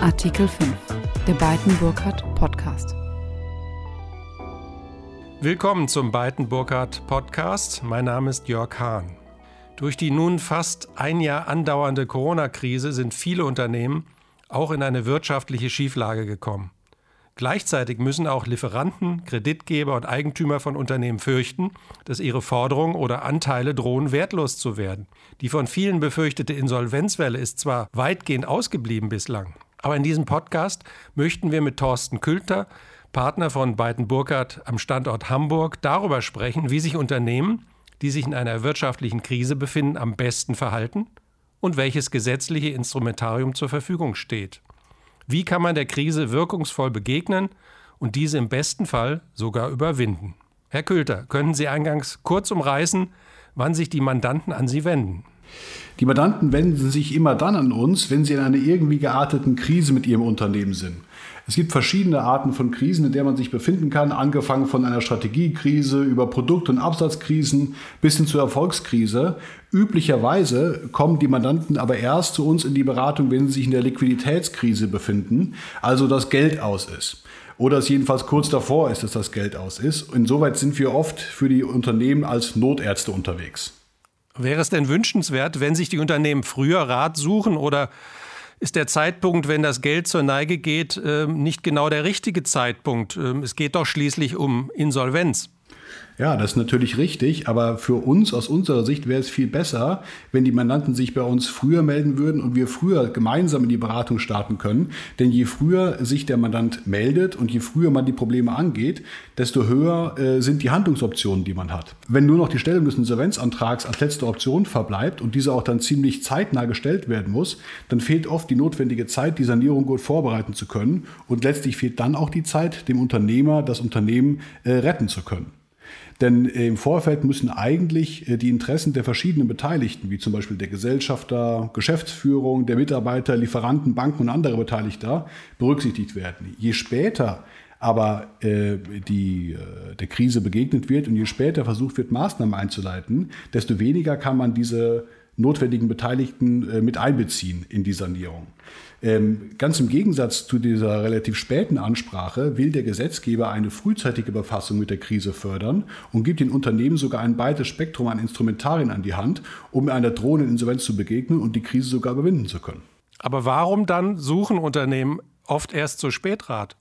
Artikel 5. Der Beiten-Burkhardt Podcast. Willkommen zum Beiten-Burkhardt Podcast. Mein Name ist Jörg Hahn. Durch die nun fast ein Jahr andauernde Corona-Krise sind viele Unternehmen auch in eine wirtschaftliche Schieflage gekommen. Gleichzeitig müssen auch Lieferanten, Kreditgeber und Eigentümer von Unternehmen fürchten, dass ihre Forderungen oder Anteile drohen wertlos zu werden. Die von vielen befürchtete Insolvenzwelle ist zwar weitgehend ausgeblieben bislang, aber in diesem Podcast möchten wir mit Thorsten Külter, Partner von Beiten Burkhardt am Standort Hamburg, darüber sprechen, wie sich Unternehmen, die sich in einer wirtschaftlichen Krise befinden, am besten verhalten und welches gesetzliche Instrumentarium zur Verfügung steht. Wie kann man der Krise wirkungsvoll begegnen und diese im besten Fall sogar überwinden? Herr Külter, können Sie eingangs kurz umreißen, wann sich die Mandanten an Sie wenden? Die Mandanten wenden sich immer dann an uns, wenn sie in einer irgendwie gearteten Krise mit ihrem Unternehmen sind. Es gibt verschiedene Arten von Krisen, in der man sich befinden kann, angefangen von einer Strategiekrise über Produkt- und Absatzkrisen bis hin zur Erfolgskrise. Üblicherweise kommen die Mandanten aber erst zu uns in die Beratung, wenn sie sich in der Liquiditätskrise befinden, also das Geld aus ist oder es jedenfalls kurz davor ist, dass das Geld aus ist. Insoweit sind wir oft für die Unternehmen als Notärzte unterwegs. Wäre es denn wünschenswert, wenn sich die Unternehmen früher Rat suchen oder ist der Zeitpunkt, wenn das Geld zur Neige geht, ähm, nicht genau der richtige Zeitpunkt. Ähm, es geht doch schließlich um Insolvenz. Ja, das ist natürlich richtig, aber für uns aus unserer Sicht wäre es viel besser, wenn die Mandanten sich bei uns früher melden würden und wir früher gemeinsam in die Beratung starten können. Denn je früher sich der Mandant meldet und je früher man die Probleme angeht, desto höher äh, sind die Handlungsoptionen, die man hat. Wenn nur noch die Stellung des Insolvenzantrags als letzte Option verbleibt und diese auch dann ziemlich zeitnah gestellt werden muss, dann fehlt oft die notwendige Zeit, die Sanierung gut vorbereiten zu können und letztlich fehlt dann auch die Zeit, dem Unternehmer das Unternehmen äh, retten zu können. Denn im Vorfeld müssen eigentlich äh, die Interessen der verschiedenen Beteiligten, wie zum Beispiel der Gesellschafter, Geschäftsführung, der Mitarbeiter, Lieferanten, Banken und andere Beteiligter berücksichtigt werden. Je später aber äh, die, äh, der Krise begegnet wird und je später versucht wird, Maßnahmen einzuleiten, desto weniger kann man diese notwendigen Beteiligten äh, mit einbeziehen in die Sanierung. Ähm, ganz im Gegensatz zu dieser relativ späten Ansprache will der Gesetzgeber eine frühzeitige Befassung mit der Krise fördern und gibt den Unternehmen sogar ein breites Spektrum an Instrumentarien an die Hand, um einer drohenden Insolvenz zu begegnen und die Krise sogar überwinden zu können. Aber warum dann suchen Unternehmen oft erst zu spät Rat?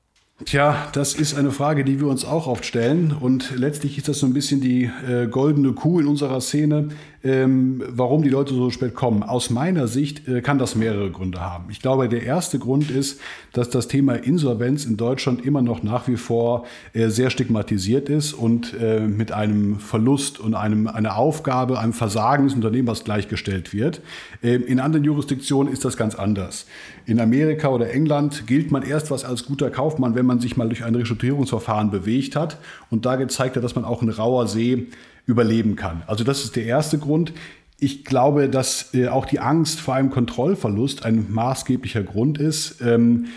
Tja, das ist eine Frage, die wir uns auch oft stellen. Und letztlich ist das so ein bisschen die äh, goldene Kuh in unserer Szene, ähm, warum die Leute so spät kommen. Aus meiner Sicht äh, kann das mehrere Gründe haben. Ich glaube, der erste Grund ist, dass das Thema Insolvenz in Deutschland immer noch nach wie vor äh, sehr stigmatisiert ist und äh, mit einem Verlust und einem, einer Aufgabe, einem Versagen des Unternehmers gleichgestellt wird. Ähm, in anderen Jurisdiktionen ist das ganz anders. In Amerika oder England gilt man erst was als guter Kaufmann, wenn man sich mal durch ein Restrukturierungsverfahren bewegt hat und da gezeigt hat, dass man auch in rauer See überleben kann. Also das ist der erste Grund. Ich glaube, dass äh, auch die Angst vor einem Kontrollverlust ein maßgeblicher Grund ist. Ähm,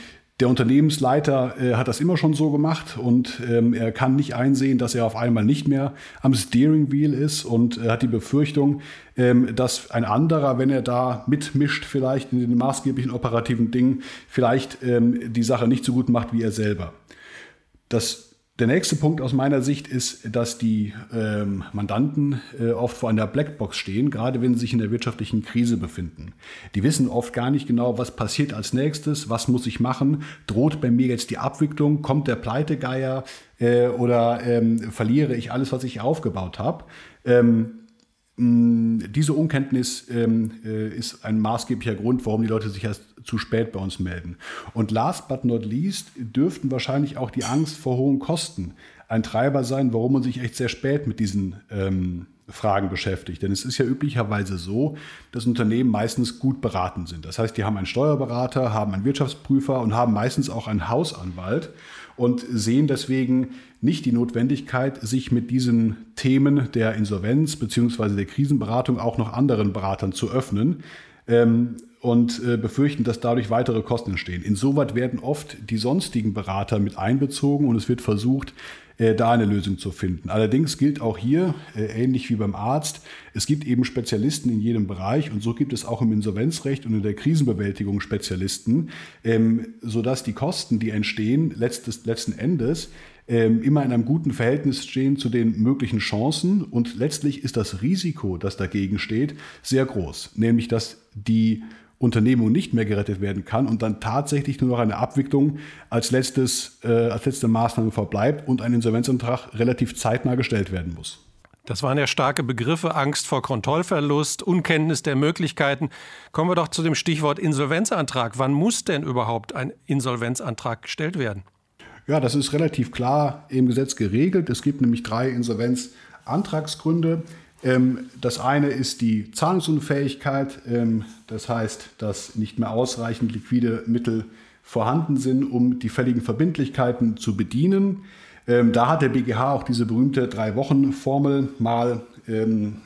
der Unternehmensleiter äh, hat das immer schon so gemacht und ähm, er kann nicht einsehen, dass er auf einmal nicht mehr am Steering Wheel ist und äh, hat die Befürchtung, ähm, dass ein anderer, wenn er da mitmischt, vielleicht in den maßgeblichen operativen Dingen, vielleicht ähm, die Sache nicht so gut macht wie er selber. Das der nächste Punkt aus meiner Sicht ist, dass die ähm, Mandanten äh, oft vor einer Blackbox stehen, gerade wenn sie sich in der wirtschaftlichen Krise befinden. Die wissen oft gar nicht genau, was passiert als nächstes, was muss ich machen, droht bei mir jetzt die Abwicklung, kommt der Pleitegeier äh, oder ähm, verliere ich alles, was ich aufgebaut habe. Ähm, diese Unkenntnis ähm, äh, ist ein maßgeblicher Grund, warum die Leute sich erst zu spät bei uns melden. Und last but not least dürften wahrscheinlich auch die Angst vor hohen Kosten ein Treiber sein, warum man sich echt sehr spät mit diesen ähm, Fragen beschäftigt. Denn es ist ja üblicherweise so, dass Unternehmen meistens gut beraten sind. Das heißt, die haben einen Steuerberater, haben einen Wirtschaftsprüfer und haben meistens auch einen Hausanwalt und sehen deswegen nicht die Notwendigkeit, sich mit diesen Themen der Insolvenz bzw. der Krisenberatung auch noch anderen Beratern zu öffnen. Ähm, und äh, befürchten, dass dadurch weitere Kosten entstehen. Insoweit werden oft die sonstigen Berater mit einbezogen und es wird versucht, äh, da eine Lösung zu finden. Allerdings gilt auch hier, äh, ähnlich wie beim Arzt, es gibt eben Spezialisten in jedem Bereich und so gibt es auch im Insolvenzrecht und in der Krisenbewältigung Spezialisten, ähm, sodass die Kosten, die entstehen, letztes, letzten Endes ähm, immer in einem guten Verhältnis stehen zu den möglichen Chancen und letztlich ist das Risiko, das dagegen steht, sehr groß, nämlich dass die Unternehmung nicht mehr gerettet werden kann und dann tatsächlich nur noch eine Abwicklung als, letztes, äh, als letzte Maßnahme verbleibt und ein Insolvenzantrag relativ zeitnah gestellt werden muss. Das waren ja starke Begriffe, Angst vor Kontrollverlust, Unkenntnis der Möglichkeiten. Kommen wir doch zu dem Stichwort Insolvenzantrag. Wann muss denn überhaupt ein Insolvenzantrag gestellt werden? Ja, das ist relativ klar im Gesetz geregelt. Es gibt nämlich drei Insolvenzantragsgründe. Ähm, das eine ist die Zahlungsunfähigkeit, ähm, das heißt, dass nicht mehr ausreichend liquide Mittel vorhanden sind, um die fälligen Verbindlichkeiten zu bedienen. Ähm, da hat der BGH auch diese berühmte Drei-Wochen-Formel mal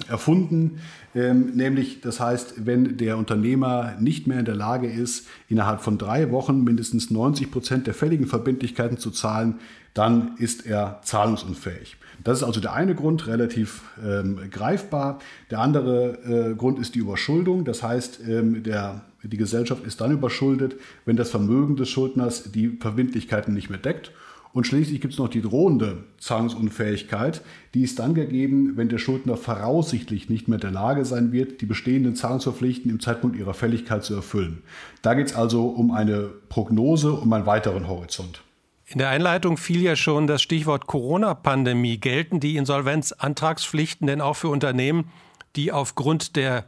erfunden, nämlich das heißt, wenn der Unternehmer nicht mehr in der Lage ist, innerhalb von drei Wochen mindestens 90 Prozent der fälligen Verbindlichkeiten zu zahlen, dann ist er zahlungsunfähig. Das ist also der eine Grund, relativ ähm, greifbar. Der andere äh, Grund ist die Überschuldung. Das heißt, ähm, der, die Gesellschaft ist dann überschuldet, wenn das Vermögen des Schuldners die Verbindlichkeiten nicht mehr deckt. Und schließlich gibt es noch die drohende Zahlungsunfähigkeit. Die ist dann gegeben, wenn der Schuldner voraussichtlich nicht mehr in der Lage sein wird, die bestehenden Zahlungsverpflichten im Zeitpunkt ihrer Fälligkeit zu erfüllen. Da geht es also um eine Prognose, um einen weiteren Horizont. In der Einleitung fiel ja schon das Stichwort Corona-Pandemie. Gelten die Insolvenzantragspflichten denn auch für Unternehmen, die aufgrund der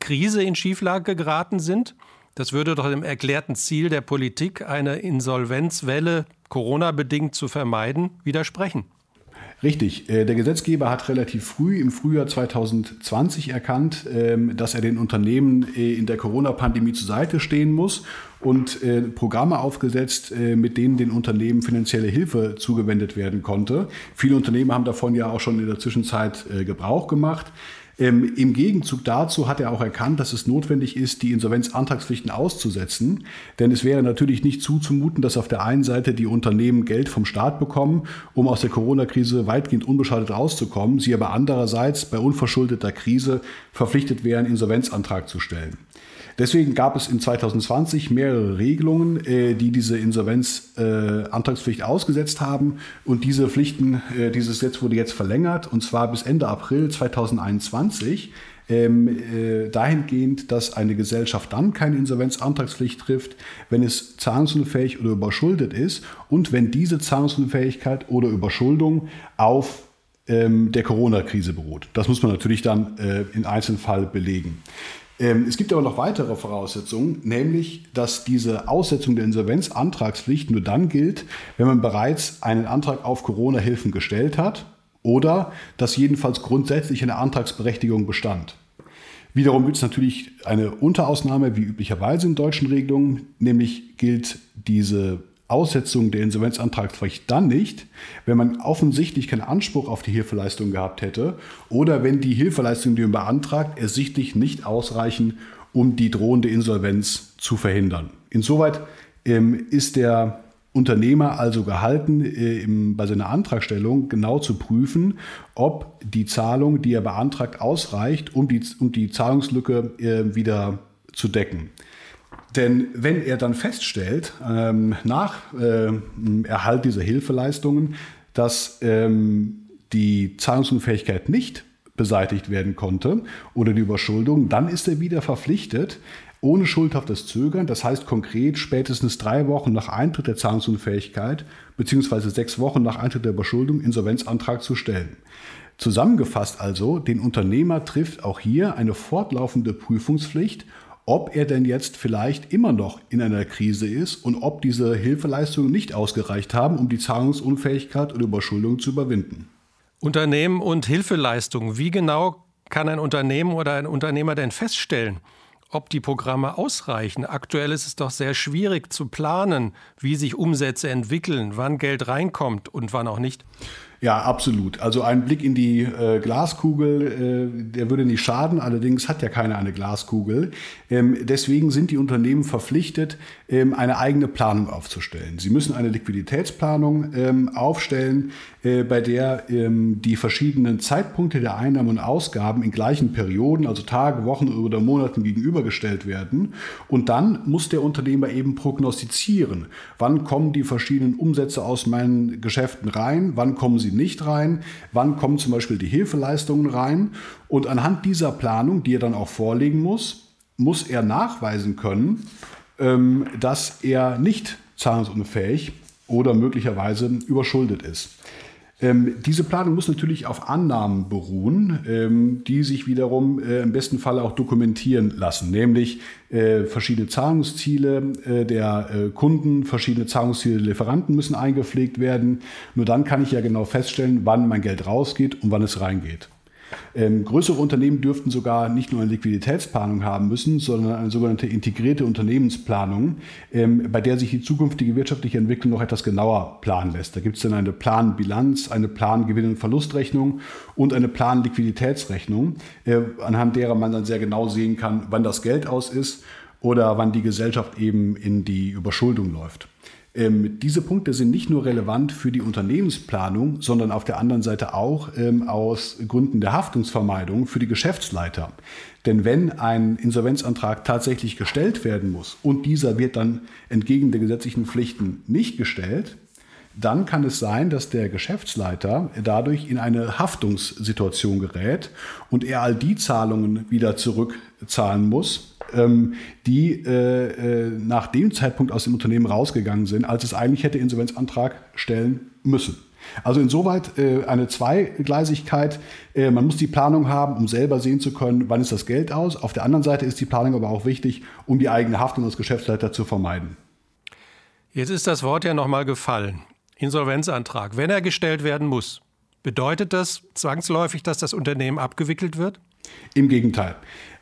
Krise in Schieflage geraten sind? Das würde doch dem erklärten Ziel der Politik, eine Insolvenzwelle Corona-bedingt zu vermeiden, widersprechen. Richtig. Äh, der Gesetzgeber hat relativ früh im Frühjahr 2020 erkannt, ähm, dass er den Unternehmen äh, in der Corona-Pandemie zur Seite stehen muss und äh, Programme aufgesetzt, mit denen den Unternehmen finanzielle Hilfe zugewendet werden konnte. Viele Unternehmen haben davon ja auch schon in der Zwischenzeit Gebrauch gemacht. Ähm, Im Gegenzug dazu hat er auch erkannt, dass es notwendig ist, die Insolvenzantragspflichten auszusetzen. Denn es wäre natürlich nicht zuzumuten, dass auf der einen Seite die Unternehmen Geld vom Staat bekommen, um aus der Corona-Krise weitgehend unbeschadet rauszukommen, sie aber andererseits bei unverschuldeter Krise verpflichtet wären, Insolvenzantrag zu stellen. Deswegen gab es in 2020 mehrere Regelungen, äh, die diese Insolvenzantragspflicht ausgesetzt haben. Und diese Pflichten, äh, dieses Gesetz wurde jetzt verlängert, und zwar bis Ende April 2021. Ähm, äh, dahingehend, dass eine Gesellschaft dann keine Insolvenzantragspflicht trifft, wenn es zahlungsunfähig oder überschuldet ist und wenn diese Zahlungsunfähigkeit oder Überschuldung auf ähm, der Corona-Krise beruht. Das muss man natürlich dann äh, in Einzelfall belegen. Ähm, es gibt aber noch weitere Voraussetzungen, nämlich, dass diese Aussetzung der Insolvenzantragspflicht nur dann gilt, wenn man bereits einen Antrag auf Corona-Hilfen gestellt hat oder dass jedenfalls grundsätzlich eine Antragsberechtigung bestand. Wiederum gibt es natürlich eine Unterausnahme, wie üblicherweise in deutschen Regelungen, nämlich gilt diese Aussetzung der Insolvenzantragspflicht dann nicht, wenn man offensichtlich keinen Anspruch auf die Hilfeleistung gehabt hätte oder wenn die Hilfeleistungen, die man beantragt, ersichtlich nicht ausreichen, um die drohende Insolvenz zu verhindern. Insoweit ähm, ist der Unternehmer also gehalten, äh, im, bei seiner Antragstellung genau zu prüfen, ob die Zahlung, die er beantragt, ausreicht, um die, um die Zahlungslücke äh, wieder zu decken. Denn wenn er dann feststellt, ähm, nach äh, Erhalt dieser Hilfeleistungen, dass ähm, die Zahlungsunfähigkeit nicht beseitigt werden konnte oder die Überschuldung, dann ist er wieder verpflichtet, ohne schuldhaftes Zögern, das heißt konkret spätestens drei Wochen nach Eintritt der Zahlungsunfähigkeit beziehungsweise sechs Wochen nach Eintritt der Überschuldung Insolvenzantrag zu stellen. Zusammengefasst also, den Unternehmer trifft auch hier eine fortlaufende Prüfungspflicht ob er denn jetzt vielleicht immer noch in einer Krise ist und ob diese Hilfeleistungen nicht ausgereicht haben, um die Zahlungsunfähigkeit oder Überschuldung zu überwinden. Unternehmen und Hilfeleistungen. Wie genau kann ein Unternehmen oder ein Unternehmer denn feststellen, ob die Programme ausreichen? Aktuell ist es doch sehr schwierig zu planen, wie sich Umsätze entwickeln, wann Geld reinkommt und wann auch nicht. Ja, absolut. Also ein Blick in die äh, Glaskugel, äh, der würde nicht schaden. Allerdings hat ja keiner eine Glaskugel. Ähm, deswegen sind die Unternehmen verpflichtet, ähm, eine eigene Planung aufzustellen. Sie müssen eine Liquiditätsplanung ähm, aufstellen, äh, bei der ähm, die verschiedenen Zeitpunkte der Einnahmen und Ausgaben in gleichen Perioden, also Tage, Wochen oder Monaten gegenübergestellt werden. Und dann muss der Unternehmer eben prognostizieren, wann kommen die verschiedenen Umsätze aus meinen Geschäften rein, wann kommen sie nicht rein, wann kommen zum Beispiel die Hilfeleistungen rein. Und anhand dieser Planung, die er dann auch vorlegen muss, muss er nachweisen können, ähm, dass er nicht zahlungsunfähig oder möglicherweise überschuldet ist. Ähm, diese Planung muss natürlich auf Annahmen beruhen, ähm, die sich wiederum äh, im besten Fall auch dokumentieren lassen, nämlich äh, verschiedene Zahlungsziele äh, der äh, Kunden, verschiedene Zahlungsziele der Lieferanten müssen eingepflegt werden. Nur dann kann ich ja genau feststellen, wann mein Geld rausgeht und wann es reingeht. Ähm, größere Unternehmen dürften sogar nicht nur eine Liquiditätsplanung haben müssen, sondern eine sogenannte integrierte Unternehmensplanung, ähm, bei der sich die zukünftige wirtschaftliche Entwicklung noch etwas genauer planen lässt. Da gibt es dann eine Planbilanz, eine Plan-Gewinn- und Verlustrechnung und eine Plan-Liquiditätsrechnung, äh, anhand derer man dann sehr genau sehen kann, wann das Geld aus ist oder wann die Gesellschaft eben in die Überschuldung läuft. Ähm, diese Punkte sind nicht nur relevant für die Unternehmensplanung, sondern auf der anderen Seite auch ähm, aus Gründen der Haftungsvermeidung für die Geschäftsleiter. Denn wenn ein Insolvenzantrag tatsächlich gestellt werden muss und dieser wird dann entgegen der gesetzlichen Pflichten nicht gestellt, dann kann es sein, dass der Geschäftsleiter dadurch in eine Haftungssituation gerät und er all die Zahlungen wieder zurückzahlen muss, ähm, die äh, äh, nach dem Zeitpunkt aus dem Unternehmen rausgegangen sind, als es eigentlich hätte Insolvenzantrag stellen müssen. Also insoweit äh, eine Zweigleisigkeit. Äh, man muss die Planung haben, um selber sehen zu können, wann ist das Geld aus. Auf der anderen Seite ist die Planung aber auch wichtig, um die eigene Haftung als Geschäftsleiter zu vermeiden. Jetzt ist das Wort ja nochmal gefallen. Insolvenzantrag. Wenn er gestellt werden muss, bedeutet das zwangsläufig, dass das Unternehmen abgewickelt wird? Im Gegenteil.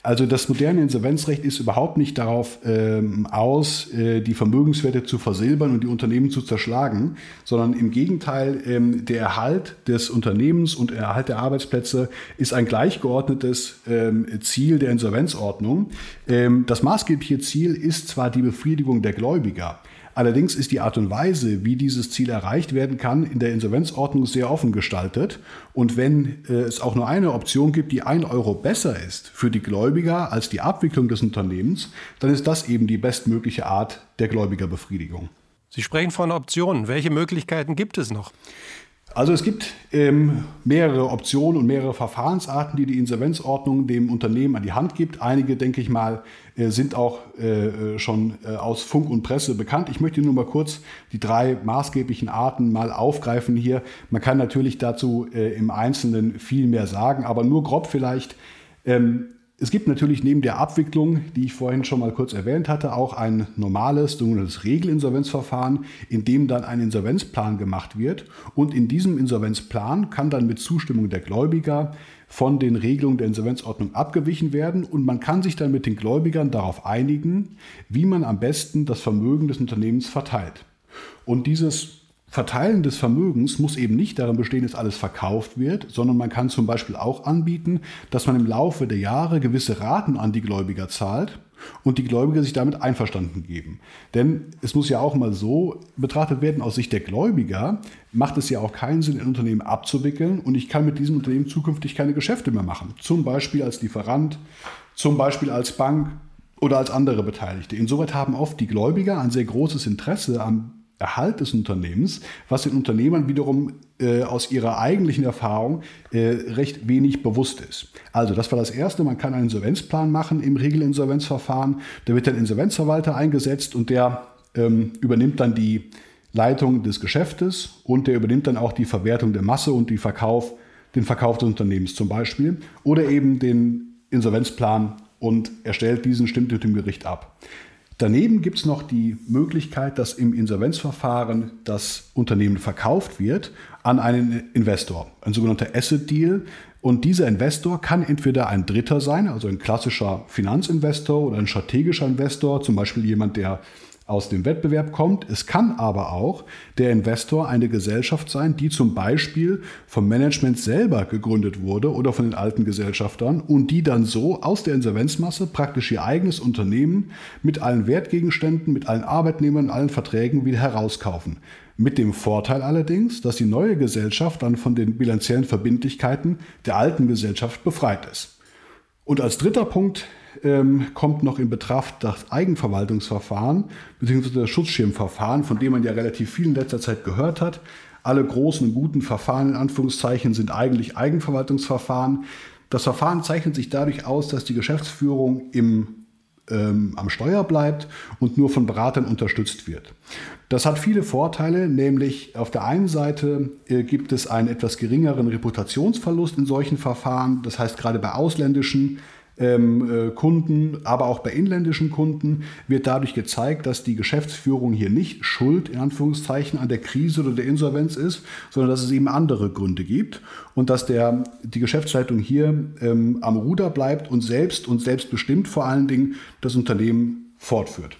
Also das moderne Insolvenzrecht ist überhaupt nicht darauf ähm, aus, äh, die Vermögenswerte zu versilbern und die Unternehmen zu zerschlagen, sondern im Gegenteil, ähm, der Erhalt des Unternehmens und der Erhalt der Arbeitsplätze ist ein gleichgeordnetes ähm, Ziel der Insolvenzordnung. Ähm, das maßgebliche Ziel ist zwar die Befriedigung der Gläubiger, Allerdings ist die Art und Weise, wie dieses Ziel erreicht werden kann, in der Insolvenzordnung sehr offen gestaltet. Und wenn äh, es auch nur eine Option gibt, die ein Euro besser ist für die Gläubiger als die Abwicklung des Unternehmens, dann ist das eben die bestmögliche Art der Gläubigerbefriedigung. Sie sprechen von Optionen. Welche Möglichkeiten gibt es noch? Also es gibt ähm, mehrere Optionen und mehrere Verfahrensarten, die die Insolvenzordnung dem Unternehmen an die Hand gibt. Einige, denke ich mal, äh, sind auch äh, äh, schon äh, aus Funk und Presse bekannt. Ich möchte nur mal kurz die drei maßgeblichen Arten mal aufgreifen hier. Man kann natürlich dazu äh, im Einzelnen viel mehr sagen, aber nur grob vielleicht. Ähm, es gibt natürlich neben der Abwicklung, die ich vorhin schon mal kurz erwähnt hatte, auch ein normales, sogenanntes Regelinsolvenzverfahren, in dem dann ein Insolvenzplan gemacht wird. Und in diesem Insolvenzplan kann dann mit Zustimmung der Gläubiger von den Regelungen der Insolvenzordnung abgewichen werden und man kann sich dann mit den Gläubigern darauf einigen, wie man am besten das Vermögen des Unternehmens verteilt. Und dieses Verteilen des Vermögens muss eben nicht darin bestehen, dass alles verkauft wird, sondern man kann zum Beispiel auch anbieten, dass man im Laufe der Jahre gewisse Raten an die Gläubiger zahlt und die Gläubiger sich damit einverstanden geben. Denn es muss ja auch mal so betrachtet werden, aus Sicht der Gläubiger macht es ja auch keinen Sinn, ein Unternehmen abzuwickeln und ich kann mit diesem Unternehmen zukünftig keine Geschäfte mehr machen. Zum Beispiel als Lieferant, zum Beispiel als Bank oder als andere Beteiligte. Insoweit haben oft die Gläubiger ein sehr großes Interesse am Erhalt des Unternehmens, was den Unternehmern wiederum äh, aus ihrer eigentlichen Erfahrung äh, recht wenig bewusst ist. Also das war das Erste, man kann einen Insolvenzplan machen im Regelinsolvenzverfahren, da wird ein Insolvenzverwalter eingesetzt und der ähm, übernimmt dann die Leitung des Geschäftes und der übernimmt dann auch die Verwertung der Masse und die Verkauf, den Verkauf des Unternehmens zum Beispiel oder eben den Insolvenzplan und erstellt diesen, stimmt mit dem Gericht ab. Daneben gibt es noch die Möglichkeit, dass im Insolvenzverfahren das Unternehmen verkauft wird an einen Investor, ein sogenannter Asset Deal. Und dieser Investor kann entweder ein Dritter sein, also ein klassischer Finanzinvestor oder ein strategischer Investor, zum Beispiel jemand, der aus dem Wettbewerb kommt. Es kann aber auch der Investor eine Gesellschaft sein, die zum Beispiel vom Management selber gegründet wurde oder von den alten Gesellschaftern und die dann so aus der Insolvenzmasse praktisch ihr eigenes Unternehmen mit allen Wertgegenständen, mit allen Arbeitnehmern, allen Verträgen wieder herauskaufen. Mit dem Vorteil allerdings, dass die neue Gesellschaft dann von den bilanziellen Verbindlichkeiten der alten Gesellschaft befreit ist. Und als dritter Punkt ähm, kommt noch in Betracht das Eigenverwaltungsverfahren bzw. das Schutzschirmverfahren, von dem man ja relativ viel in letzter Zeit gehört hat. Alle großen und guten Verfahren in Anführungszeichen sind eigentlich Eigenverwaltungsverfahren. Das Verfahren zeichnet sich dadurch aus, dass die Geschäftsführung im ähm, am Steuer bleibt und nur von Beratern unterstützt wird. Das hat viele Vorteile, nämlich auf der einen Seite äh, gibt es einen etwas geringeren Reputationsverlust in solchen Verfahren. Das heißt, gerade bei ausländischen ähm, äh, Kunden, aber auch bei inländischen Kunden wird dadurch gezeigt, dass die Geschäftsführung hier nicht schuld in Anführungszeichen an der Krise oder der Insolvenz ist, sondern dass es eben andere Gründe gibt und dass der, die Geschäftsleitung hier ähm, am Ruder bleibt und selbst und selbstbestimmt vor allen Dingen das Unternehmen fortführt.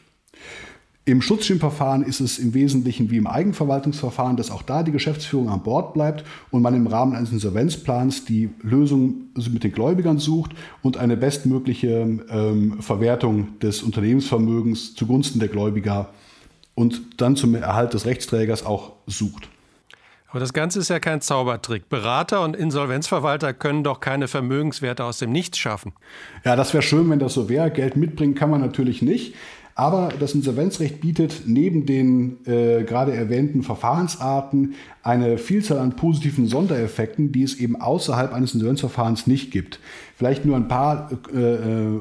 Im Schutzschirmverfahren ist es im Wesentlichen wie im Eigenverwaltungsverfahren, dass auch da die Geschäftsführung an Bord bleibt und man im Rahmen eines Insolvenzplans die Lösung mit den Gläubigern sucht und eine bestmögliche ähm, Verwertung des Unternehmensvermögens zugunsten der Gläubiger und dann zum Erhalt des Rechtsträgers auch sucht. Aber das Ganze ist ja kein Zaubertrick. Berater und Insolvenzverwalter können doch keine Vermögenswerte aus dem Nichts schaffen. Ja, das wäre schön, wenn das so wäre. Geld mitbringen kann man natürlich nicht. Aber das Insolvenzrecht bietet neben den äh, gerade erwähnten Verfahrensarten eine Vielzahl an positiven Sondereffekten, die es eben außerhalb eines Insolvenzverfahrens nicht gibt. Vielleicht nur ein paar äh, äh,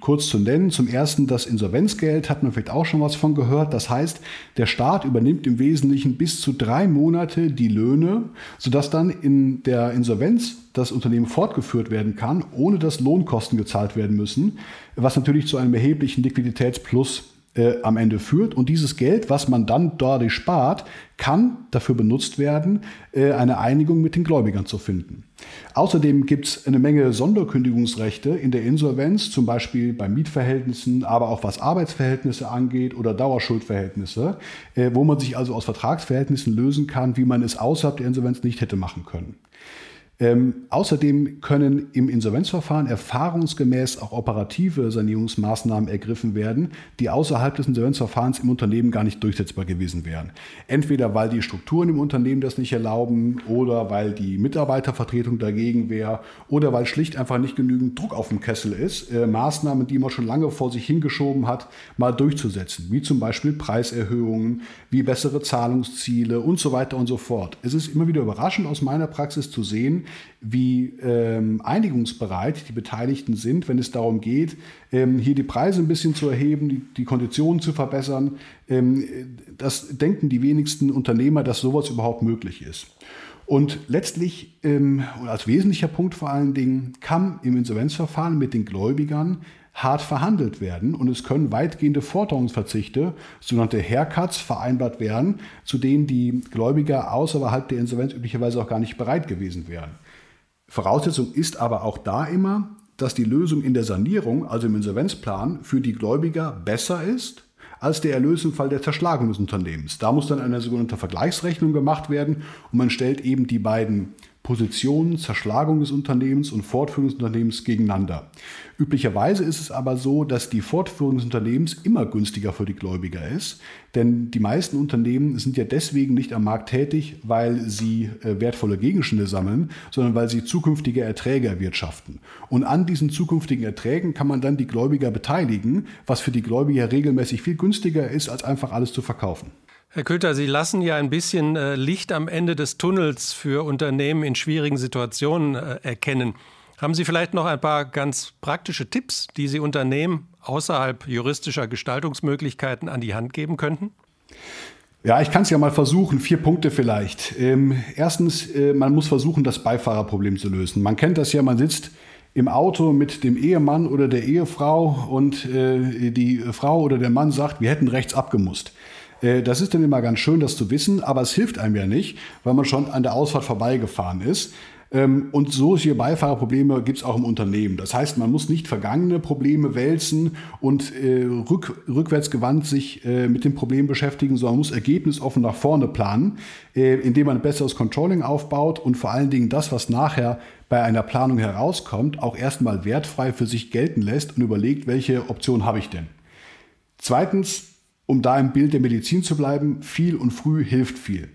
kurz zu nennen. Zum ersten das Insolvenzgeld, hat man vielleicht auch schon was von gehört. Das heißt, der Staat übernimmt im Wesentlichen bis zu drei Monate die Löhne, sodass dann in der Insolvenz das Unternehmen fortgeführt werden kann, ohne dass Lohnkosten gezahlt werden müssen, was natürlich zu einem erheblichen Liquiditätsplus äh, am Ende führt. Und dieses Geld, was man dann dadurch spart, kann dafür benutzt werden, äh, eine Einigung mit den Gläubigern zu finden. Außerdem gibt es eine Menge Sonderkündigungsrechte in der Insolvenz, zum Beispiel bei Mietverhältnissen, aber auch was Arbeitsverhältnisse angeht oder Dauerschuldverhältnisse, äh, wo man sich also aus Vertragsverhältnissen lösen kann, wie man es außerhalb der Insolvenz nicht hätte machen können. Ähm, außerdem können im Insolvenzverfahren erfahrungsgemäß auch operative Sanierungsmaßnahmen ergriffen werden, die außerhalb des Insolvenzverfahrens im Unternehmen gar nicht durchsetzbar gewesen wären. Entweder weil die Strukturen im Unternehmen das nicht erlauben oder weil die Mitarbeitervertretung dagegen wäre oder weil schlicht einfach nicht genügend Druck auf dem Kessel ist, äh, Maßnahmen, die man schon lange vor sich hingeschoben hat, mal durchzusetzen, wie zum Beispiel Preiserhöhungen, wie bessere Zahlungsziele und so weiter und so fort. Es ist immer wieder überraschend aus meiner Praxis zu sehen, wie ähm, einigungsbereit die Beteiligten sind, wenn es darum geht, ähm, hier die Preise ein bisschen zu erheben, die, die Konditionen zu verbessern. Ähm, das denken die wenigsten Unternehmer, dass sowas überhaupt möglich ist. Und letztlich, ähm, als wesentlicher Punkt vor allen Dingen, kann im Insolvenzverfahren mit den Gläubigern hart verhandelt werden und es können weitgehende Forderungsverzichte, sogenannte Haircuts, vereinbart werden, zu denen die Gläubiger außerhalb der Insolvenz üblicherweise auch gar nicht bereit gewesen wären. Voraussetzung ist aber auch da immer, dass die Lösung in der Sanierung, also im Insolvenzplan, für die Gläubiger besser ist als der Erlös im Fall der Zerschlagung des Unternehmens. Da muss dann eine sogenannte Vergleichsrechnung gemacht werden und man stellt eben die beiden Positionen, Zerschlagung des Unternehmens und Fortführung des Unternehmens gegeneinander. Üblicherweise ist es aber so, dass die Fortführung des Unternehmens immer günstiger für die Gläubiger ist, denn die meisten Unternehmen sind ja deswegen nicht am Markt tätig, weil sie äh, wertvolle Gegenstände sammeln, sondern weil sie zukünftige Erträge erwirtschaften. Und an diesen zukünftigen Erträgen kann man dann die Gläubiger beteiligen, was für die Gläubiger regelmäßig viel günstiger ist, als einfach alles zu verkaufen. Herr Köter, Sie lassen ja ein bisschen äh, Licht am Ende des Tunnels für Unternehmen in schwierigen Situationen äh, erkennen. Haben Sie vielleicht noch ein paar ganz praktische Tipps, die Sie Unternehmen außerhalb juristischer Gestaltungsmöglichkeiten an die Hand geben könnten? Ja, ich kann es ja mal versuchen. Vier Punkte vielleicht. Ähm, erstens, äh, man muss versuchen, das Beifahrerproblem zu lösen. Man kennt das ja, man sitzt im Auto mit dem Ehemann oder der Ehefrau und äh, die Frau oder der Mann sagt, wir hätten rechts abgemusst. Äh, das ist dann immer ganz schön, das zu wissen, aber es hilft einem ja nicht, weil man schon an der Ausfahrt vorbeigefahren ist. Ähm, und solche Beifahrerprobleme gibt es auch im Unternehmen. Das heißt, man muss nicht vergangene Probleme wälzen und äh, rück, rückwärtsgewandt sich äh, mit dem Problem beschäftigen, sondern muss ergebnisoffen nach vorne planen, äh, indem man ein besseres Controlling aufbaut und vor allen Dingen das, was nachher bei einer Planung herauskommt, auch erstmal wertfrei für sich gelten lässt und überlegt, welche Option habe ich denn. Zweitens, um da im Bild der Medizin zu bleiben, viel und früh hilft viel.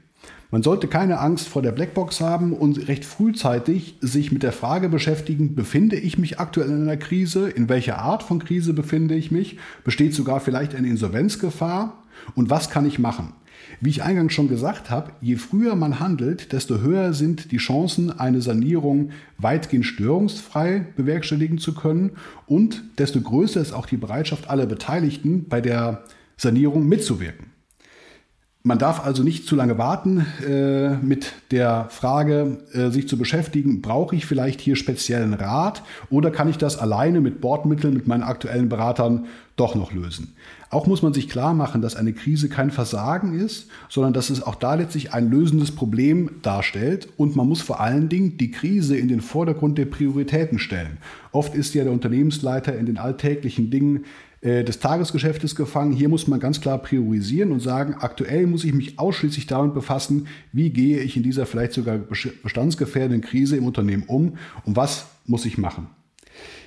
Man sollte keine Angst vor der Blackbox haben und recht frühzeitig sich mit der Frage beschäftigen, befinde ich mich aktuell in einer Krise? In welcher Art von Krise befinde ich mich? Besteht sogar vielleicht eine Insolvenzgefahr? Und was kann ich machen? Wie ich eingangs schon gesagt habe, je früher man handelt, desto höher sind die Chancen, eine Sanierung weitgehend störungsfrei bewerkstelligen zu können und desto größer ist auch die Bereitschaft aller Beteiligten, bei der Sanierung mitzuwirken. Man darf also nicht zu lange warten äh, mit der Frage, äh, sich zu beschäftigen, brauche ich vielleicht hier speziellen Rat oder kann ich das alleine mit Bordmitteln, mit meinen aktuellen Beratern doch noch lösen. Auch muss man sich klar machen, dass eine Krise kein Versagen ist, sondern dass es auch da letztlich ein lösendes Problem darstellt und man muss vor allen Dingen die Krise in den Vordergrund der Prioritäten stellen. Oft ist ja der Unternehmensleiter in den alltäglichen Dingen äh, des Tagesgeschäftes gefangen. Hier muss man ganz klar priorisieren und sagen, aktuell muss ich mich ausschließlich damit befassen, wie gehe ich in dieser vielleicht sogar bestandsgefährdenden Krise im Unternehmen um und was muss ich machen.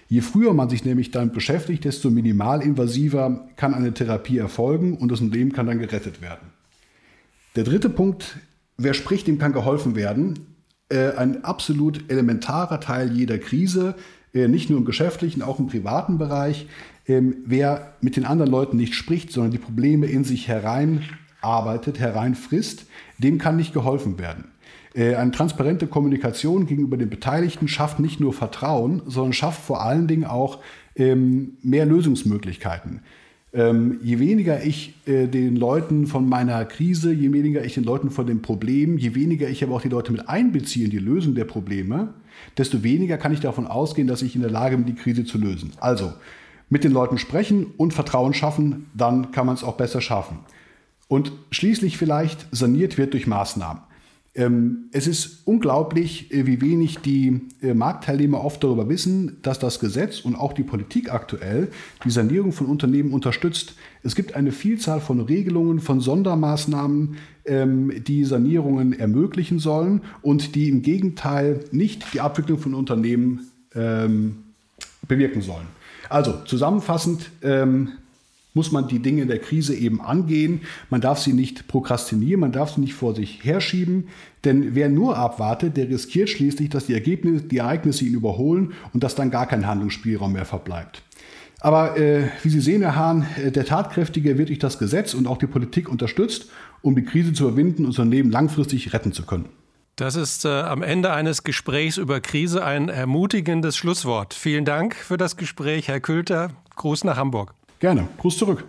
Je früher man sich nämlich damit beschäftigt, desto minimalinvasiver kann eine Therapie erfolgen und das Unternehmen kann dann gerettet werden. Der dritte Punkt, wer spricht, dem kann geholfen werden. Äh, ein absolut elementarer Teil jeder Krise, äh, nicht nur im geschäftlichen, auch im privaten Bereich, wer mit den anderen Leuten nicht spricht, sondern die Probleme in sich hereinarbeitet, hereinfrisst, dem kann nicht geholfen werden. Äh, eine transparente Kommunikation gegenüber den Beteiligten schafft nicht nur Vertrauen, sondern schafft vor allen Dingen auch ähm, mehr Lösungsmöglichkeiten. Ähm, je weniger ich äh, den Leuten von meiner Krise, je weniger ich den Leuten von dem Problem, je weniger ich aber auch die Leute mit einbeziehe in die Lösung der Probleme, desto weniger kann ich davon ausgehen, dass ich in der Lage bin, die Krise zu lösen. Also, mit den Leuten sprechen und Vertrauen schaffen, dann kann man es auch besser schaffen. Und schließlich vielleicht saniert wird durch Maßnahmen. Ähm, es ist unglaublich, äh, wie wenig die äh, Marktteilnehmer oft darüber wissen, dass das Gesetz und auch die Politik aktuell die Sanierung von Unternehmen unterstützt. Es gibt eine Vielzahl von Regelungen, von Sondermaßnahmen, ähm, die Sanierungen ermöglichen sollen und die im Gegenteil nicht die Abwicklung von Unternehmen ähm, bewirken sollen. Also zusammenfassend ähm, muss man die Dinge in der Krise eben angehen. Man darf sie nicht prokrastinieren, man darf sie nicht vor sich herschieben, denn wer nur abwartet, der riskiert schließlich, dass die, Ergebnisse, die Ereignisse ihn überholen und dass dann gar kein Handlungsspielraum mehr verbleibt. Aber äh, wie Sie sehen, Herr Hahn, äh, der Tatkräftige wird durch das Gesetz und auch die Politik unterstützt, um die Krise zu überwinden und Unternehmen langfristig retten zu können. Das ist äh, am Ende eines Gesprächs über Krise ein ermutigendes Schlusswort. Vielen Dank für das Gespräch, Herr Külter. Gruß nach Hamburg. Gerne. Gruß zurück.